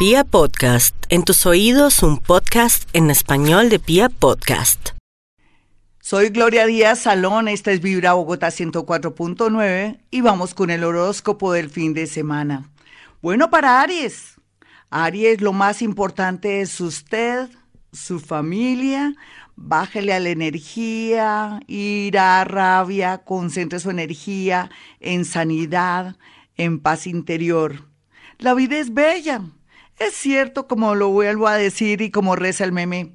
Pia Podcast, en tus oídos un podcast en español de Pia Podcast. Soy Gloria Díaz Salón, esta es Vibra Bogotá 104.9 y vamos con el horóscopo del fin de semana. Bueno, para Aries, Aries lo más importante es usted, su familia, bájele a la energía, ira, rabia, concentre su energía en sanidad, en paz interior. La vida es bella, es cierto, como lo vuelvo a decir y como reza el meme,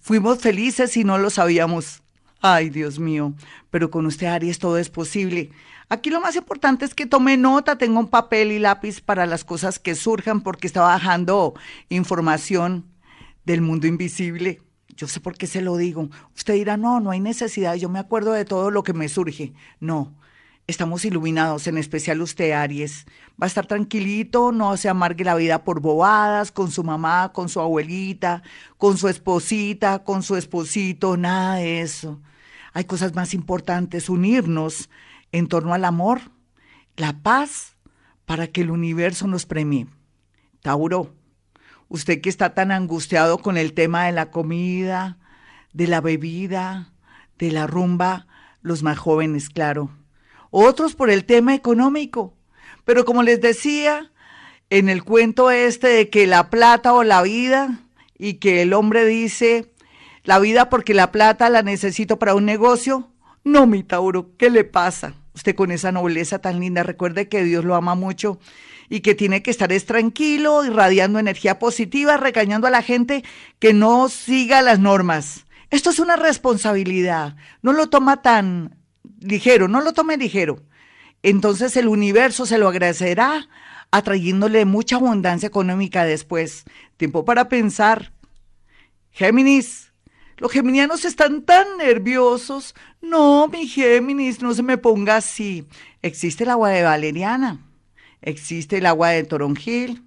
fuimos felices y no lo sabíamos. Ay, Dios mío, pero con usted, Aries, todo es posible. Aquí lo más importante es que tome nota, tenga un papel y lápiz para las cosas que surjan, porque está bajando información del mundo invisible. Yo sé por qué se lo digo. Usted dirá, no, no hay necesidad, yo me acuerdo de todo lo que me surge. No, Estamos iluminados, en especial usted, Aries. Va a estar tranquilito, no se amargue la vida por bobadas, con su mamá, con su abuelita, con su esposita, con su esposito, nada de eso. Hay cosas más importantes, unirnos en torno al amor, la paz, para que el universo nos premie. Tauro, usted que está tan angustiado con el tema de la comida, de la bebida, de la rumba, los más jóvenes, claro otros por el tema económico. Pero como les decía, en el cuento este de que la plata o la vida, y que el hombre dice, la vida porque la plata la necesito para un negocio, no, mi Tauro, ¿qué le pasa? Usted con esa nobleza tan linda, recuerde que Dios lo ama mucho y que tiene que estar es tranquilo, irradiando energía positiva, regañando a la gente que no siga las normas. Esto es una responsabilidad, no lo toma tan ligero, no lo tome ligero. Entonces el universo se lo agradecerá atrayéndole mucha abundancia económica después. Tiempo para pensar. Géminis, los geminianos están tan nerviosos. No, mi Géminis, no se me ponga así. Existe el agua de valeriana, existe el agua de toronjil,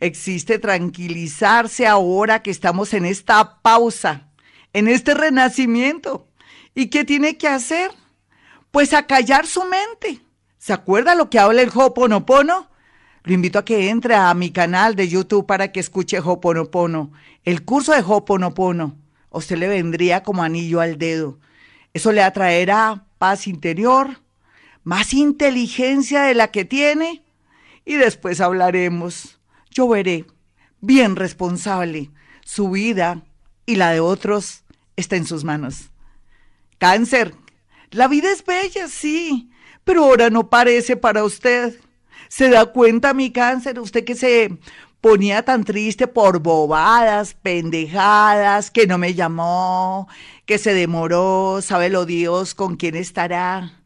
existe tranquilizarse ahora que estamos en esta pausa, en este renacimiento. ¿Y qué tiene que hacer? Pues a callar su mente. ¿Se acuerda lo que habla el Hoponopono? Lo invito a que entre a mi canal de YouTube para que escuche Hoponopono, el curso de Hoponopono. A usted le vendría como anillo al dedo. Eso le atraerá paz interior, más inteligencia de la que tiene y después hablaremos. Yo veré, bien responsable, su vida y la de otros está en sus manos. Cáncer, la vida es bella, sí, pero ahora no parece para usted. ¿Se da cuenta, mi cáncer? Usted que se ponía tan triste por bobadas, pendejadas, que no me llamó, que se demoró, sabe lo Dios con quién estará,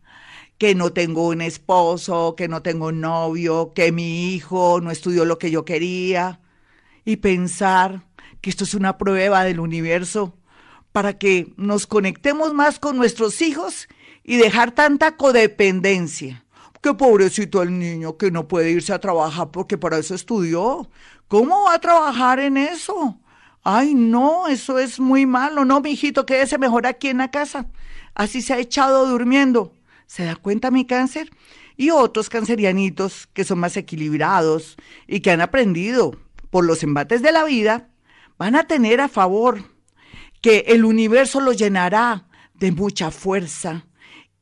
que no tengo un esposo, que no tengo un novio, que mi hijo no estudió lo que yo quería. Y pensar que esto es una prueba del universo para que nos conectemos más con nuestros hijos y dejar tanta codependencia. Qué pobrecito el niño que no puede irse a trabajar porque para eso estudió. ¿Cómo va a trabajar en eso? Ay, no, eso es muy malo. No, mijito, quédese mejor aquí en la casa. Así se ha echado durmiendo. ¿Se da cuenta mi cáncer? Y otros cancerianitos que son más equilibrados y que han aprendido por los embates de la vida, van a tener a favor que el universo lo llenará de mucha fuerza,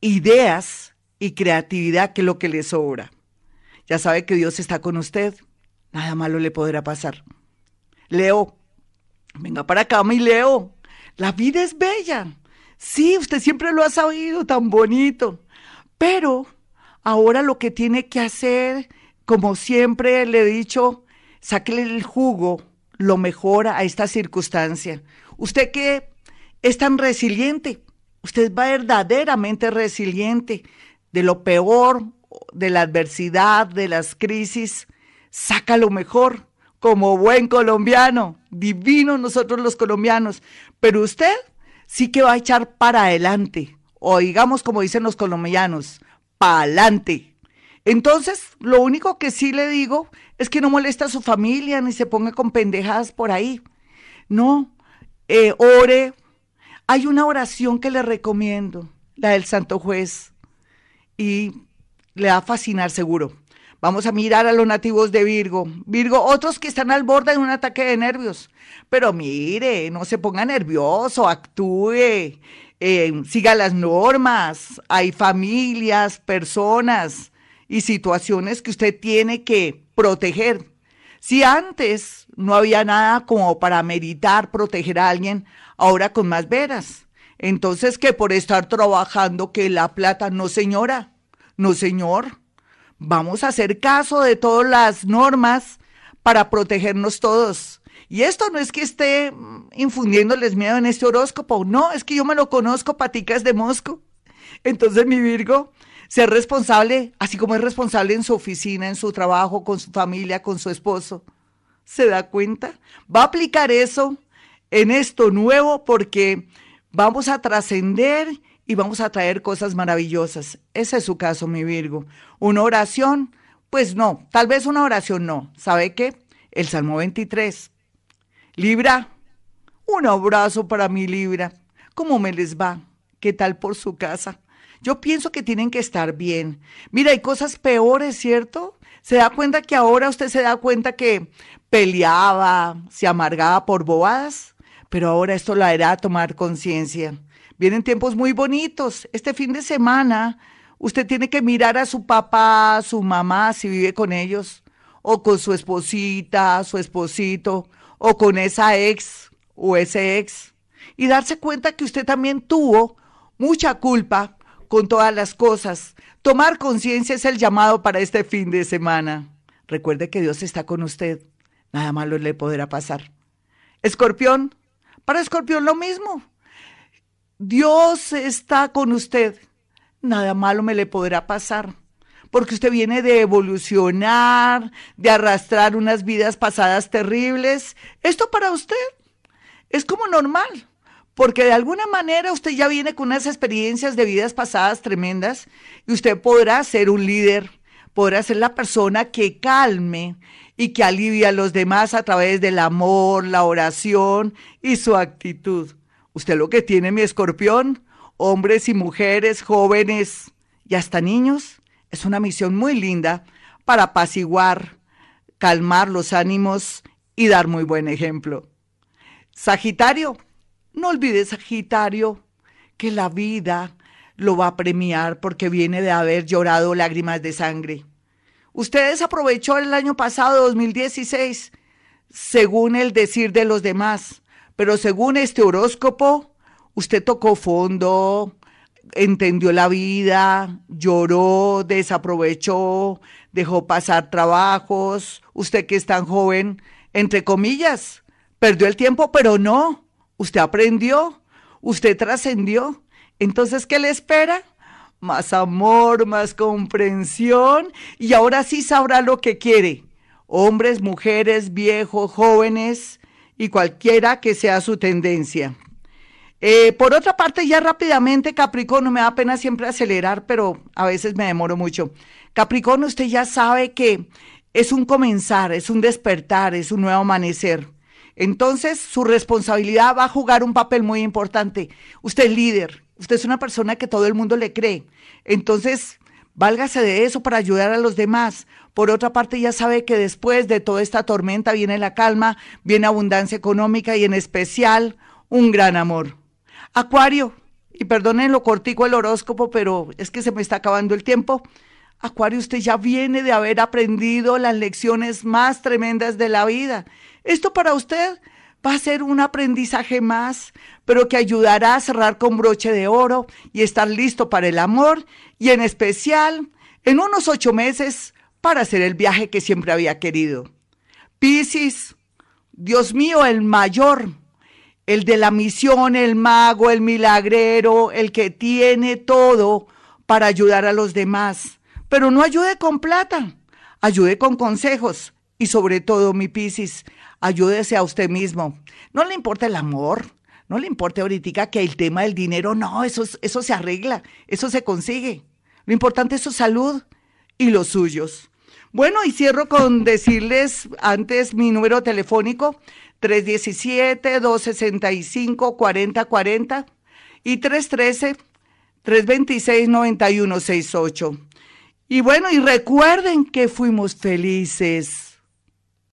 ideas y creatividad, que es lo que le sobra. Ya sabe que Dios está con usted, nada malo le podrá pasar. Leo, venga para acá, mi Leo, la vida es bella. Sí, usted siempre lo ha sabido, tan bonito. Pero ahora lo que tiene que hacer, como siempre le he dicho, sáquele el jugo, lo mejor a esta circunstancia. Usted que es tan resiliente, usted es verdaderamente resiliente de lo peor, de la adversidad, de las crisis, saca lo mejor como buen colombiano, divino nosotros los colombianos, pero usted sí que va a echar para adelante, o digamos como dicen los colombianos, para adelante. Entonces, lo único que sí le digo es que no moleste a su familia ni se ponga con pendejadas por ahí. No, eh, ore. Hay una oración que le recomiendo, la del Santo Juez, y le va a fascinar seguro. Vamos a mirar a los nativos de Virgo. Virgo, otros que están al borde de un ataque de nervios. Pero mire, no se ponga nervioso, actúe, eh, siga las normas. Hay familias, personas y situaciones que usted tiene que proteger. Si antes no había nada como para meditar, proteger a alguien, ahora con más veras. Entonces, que por estar trabajando, que la plata, no señora, no señor. Vamos a hacer caso de todas las normas para protegernos todos. Y esto no es que esté mm, infundiéndoles miedo en este horóscopo, no, es que yo me lo conozco, paticas de mosco. Entonces, mi Virgo, ser responsable, así como es responsable en su oficina, en su trabajo, con su familia, con su esposo. ¿Se da cuenta? Va a aplicar eso en esto nuevo porque vamos a trascender y vamos a traer cosas maravillosas. Ese es su caso, mi Virgo. Una oración, pues no, tal vez una oración no. ¿Sabe qué? El Salmo 23. Libra, un abrazo para mi Libra. ¿Cómo me les va? ¿Qué tal por su casa? Yo pienso que tienen que estar bien. Mira, hay cosas peores, ¿cierto? Se da cuenta que ahora usted se da cuenta que peleaba, se amargaba por bobadas pero ahora esto la hará tomar conciencia. Vienen tiempos muy bonitos. Este fin de semana usted tiene que mirar a su papá, a su mamá, si vive con ellos, o con su esposita, su esposito, o con esa ex o ese ex, y darse cuenta que usted también tuvo mucha culpa con todas las cosas. Tomar conciencia es el llamado para este fin de semana. Recuerde que Dios está con usted. Nada malo le podrá pasar. Escorpión, para Escorpión lo mismo. Dios está con usted. Nada malo me le podrá pasar. Porque usted viene de evolucionar, de arrastrar unas vidas pasadas terribles. Esto para usted es como normal. Porque de alguna manera usted ya viene con unas experiencias de vidas pasadas tremendas y usted podrá ser un líder, podrá ser la persona que calme y que alivia a los demás a través del amor, la oración y su actitud. Usted lo que tiene, mi escorpión, hombres y mujeres, jóvenes y hasta niños, es una misión muy linda para apaciguar, calmar los ánimos y dar muy buen ejemplo. Sagitario, no olvide Sagitario que la vida lo va a premiar porque viene de haber llorado lágrimas de sangre. Ustedes aprovechó el año pasado, 2016, según el decir de los demás, pero según este horóscopo, usted tocó fondo, entendió la vida, lloró, desaprovechó, dejó pasar trabajos. Usted que es tan joven, entre comillas, perdió el tiempo, pero no. Usted aprendió, usted trascendió. Entonces, ¿qué le espera? más amor, más comprensión y ahora sí sabrá lo que quiere. Hombres, mujeres, viejos, jóvenes y cualquiera que sea su tendencia. Eh, por otra parte, ya rápidamente, Capricornio, me da pena siempre acelerar, pero a veces me demoro mucho. Capricornio, usted ya sabe que es un comenzar, es un despertar, es un nuevo amanecer. Entonces, su responsabilidad va a jugar un papel muy importante. Usted es líder, Usted es una persona que todo el mundo le cree. Entonces, válgase de eso para ayudar a los demás. Por otra parte, ya sabe que después de toda esta tormenta viene la calma, viene abundancia económica y en especial un gran amor. Acuario, y perdonen lo cortico el horóscopo, pero es que se me está acabando el tiempo. Acuario, usted ya viene de haber aprendido las lecciones más tremendas de la vida. Esto para usted va a ser un aprendizaje más, pero que ayudará a cerrar con broche de oro y estar listo para el amor y en especial en unos ocho meses para hacer el viaje que siempre había querido. Piscis, Dios mío, el mayor, el de la misión, el mago, el milagrero, el que tiene todo para ayudar a los demás. Pero no ayude con plata, ayude con consejos y sobre todo, mi Piscis, ayúdese a usted mismo. No le importa el amor, no le importa ahorita que el tema del dinero, no, eso, eso se arregla, eso se consigue. Lo importante es su salud y los suyos. Bueno, y cierro con decirles antes mi número telefónico 317-265-4040 y 313-326-9168. Y bueno, y recuerden que fuimos felices